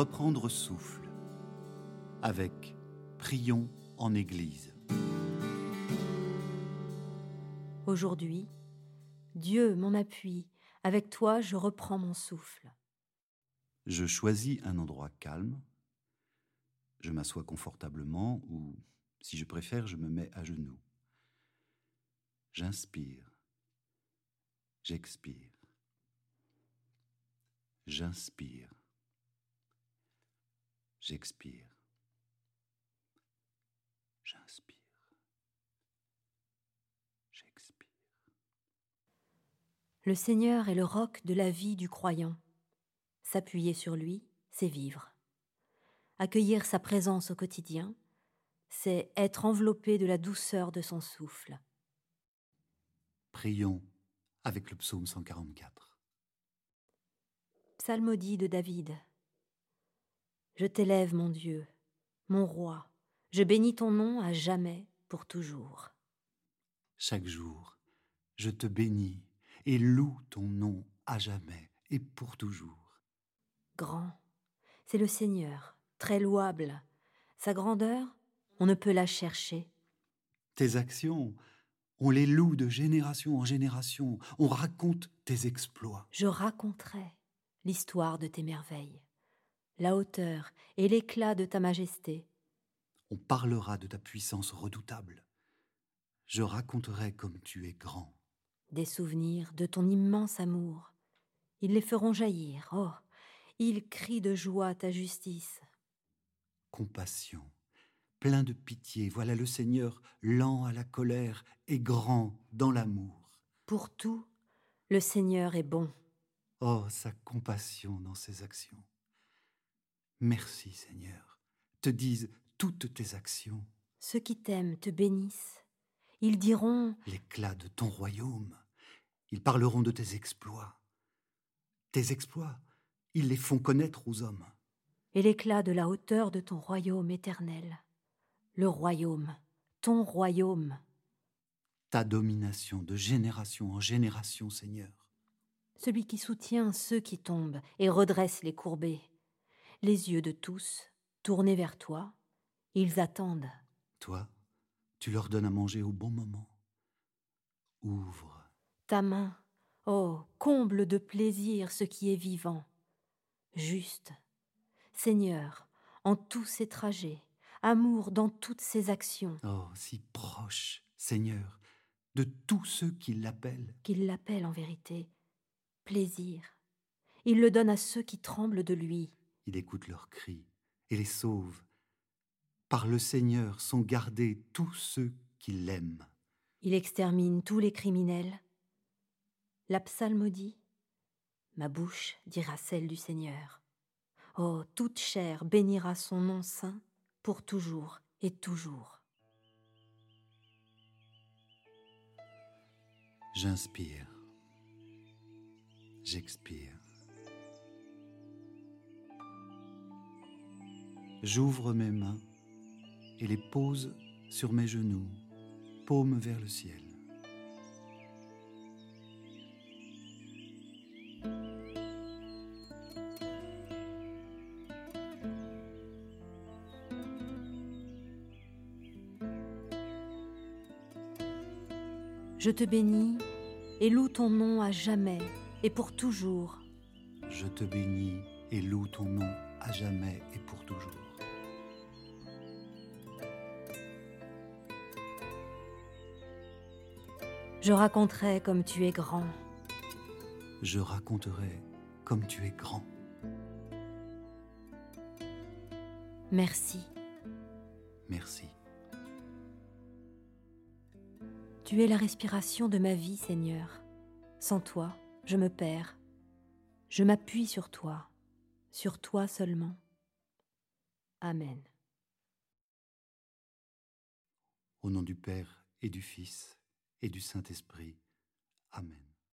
Reprendre souffle avec Prions en Église. Aujourd'hui, Dieu, mon appui, avec toi je reprends mon souffle. Je choisis un endroit calme, je m'assois confortablement ou, si je préfère, je me mets à genoux. J'inspire, j'expire, j'inspire, j'expire, j'inspire, j'expire. Le Seigneur est le roc de la vie du croyant. S'appuyer sur lui, c'est vivre. Accueillir sa présence au quotidien, c'est être enveloppé de la douceur de son souffle. Prions avec le psaume 144. Psalmodie de David. Je t'élève, mon Dieu, mon roi, je bénis ton nom à jamais, pour toujours. Chaque jour, je te bénis et loue ton nom à jamais et pour toujours. Grand, c'est le Seigneur, très louable. Sa grandeur, on ne peut la chercher. Tes actions, on les loue de génération en génération, on raconte tes exploits. Je raconterai l'histoire de tes merveilles, la hauteur et l'éclat de ta majesté. On parlera de ta puissance redoutable. Je raconterai comme tu es grand. Des souvenirs de ton immense amour. Ils les feront jaillir. Oh, ils crient de joie ta justice. Compassion, plein de pitié, voilà le Seigneur lent à la colère et grand dans l'amour. Pour tout, le Seigneur est bon. Oh, sa compassion dans ses actions. Merci Seigneur, te disent toutes tes actions. Ceux qui t'aiment te bénissent. Ils diront L'éclat de ton royaume. Ils parleront de tes exploits. Tes exploits, ils les font connaître aux hommes. Et l'éclat de la hauteur de ton royaume éternel. Le royaume, ton royaume. Ta domination de génération en génération, Seigneur. Celui qui soutient ceux qui tombent et redresse les courbés. Les yeux de tous tournés vers toi, ils attendent. Toi, tu leur donnes à manger au bon moment. Ouvre. Ta main, oh, comble de plaisir ce qui est vivant. Juste. Seigneur, en tous ses trajets, amour dans toutes ses actions. Oh, si proche, Seigneur, de tous ceux qui l'appellent. Qu'il l'appelle en vérité. Plaisir. Il le donne à ceux qui tremblent de lui. Il écoute leurs cris et les sauve. Par le Seigneur sont gardés tous ceux qui l'aiment. Il extermine tous les criminels. La psalmodie, ma bouche dira celle du Seigneur. Oh, toute chair bénira son nom saint pour toujours et toujours. J'inspire. J'expire. J'ouvre mes mains et les pose sur mes genoux, paume vers le ciel. Je te bénis et loue ton nom à jamais et pour toujours. Je te bénis et loue ton nom à jamais et pour toujours. Je raconterai comme tu es grand. Je raconterai comme tu es grand. Merci. Merci. Tu es la respiration de ma vie, Seigneur. Sans toi, je me perds. Je m'appuie sur toi, sur toi seulement. Amen. Au nom du Père et du Fils et du Saint-Esprit. Amen.